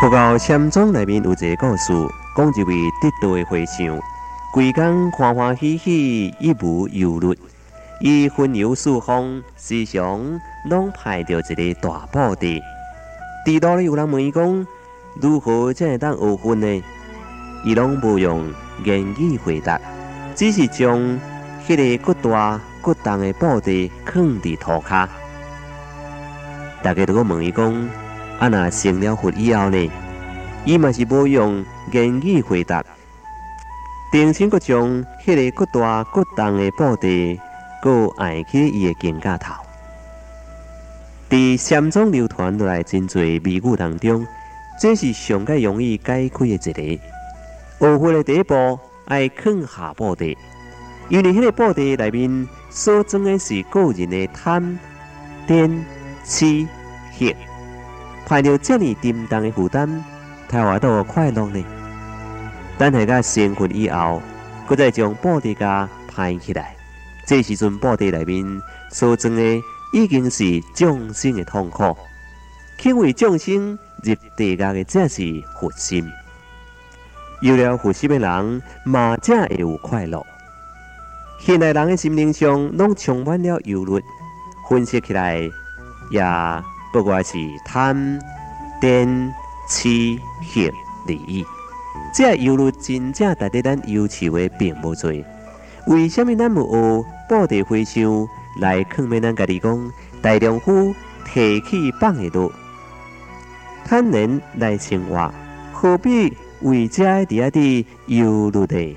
佛教禅宗内面有一个故事，讲一位得道的和尚，规工欢欢喜喜，一无忧虑。伊云游四方，时常拢派着一个大宝地。地道里有人问伊讲，如何才会当学分呢？伊拢无用言语回答，只是将迄个骨大骨重的宝地放伫涂骹。大家如果问伊讲。啊！若成了佛以后呢，伊嘛是无用言语回答，定心阁将迄个骨大骨重的宝地，阁按去伊的肩胛头。伫禅宗流传落来真侪秘语当中，这是上界容易解开的一个。学佛的第一步，爱放下宝地，因为迄个宝地内面所装的是个人的贪、嗔、痴、恨。排着这么沉重的负担，才活到快乐呢。等下个成佛以后，再将布地家排起来，这时阵布地内面所装的已经是众生的痛苦。因为众生入地家的，这是佛心。有了佛心的人，马正会有快乐。现代人的心灵上，拢充满了忧虑，分析起来也。不管是贪、嗔、痴、恨、利益，这犹如真正值得咱忧愁的并不多。为什么咱无学报地回想来劝勉咱家己讲，大丈夫提起放下路，坦然来生活，何必为这伫遐啲忧虑的？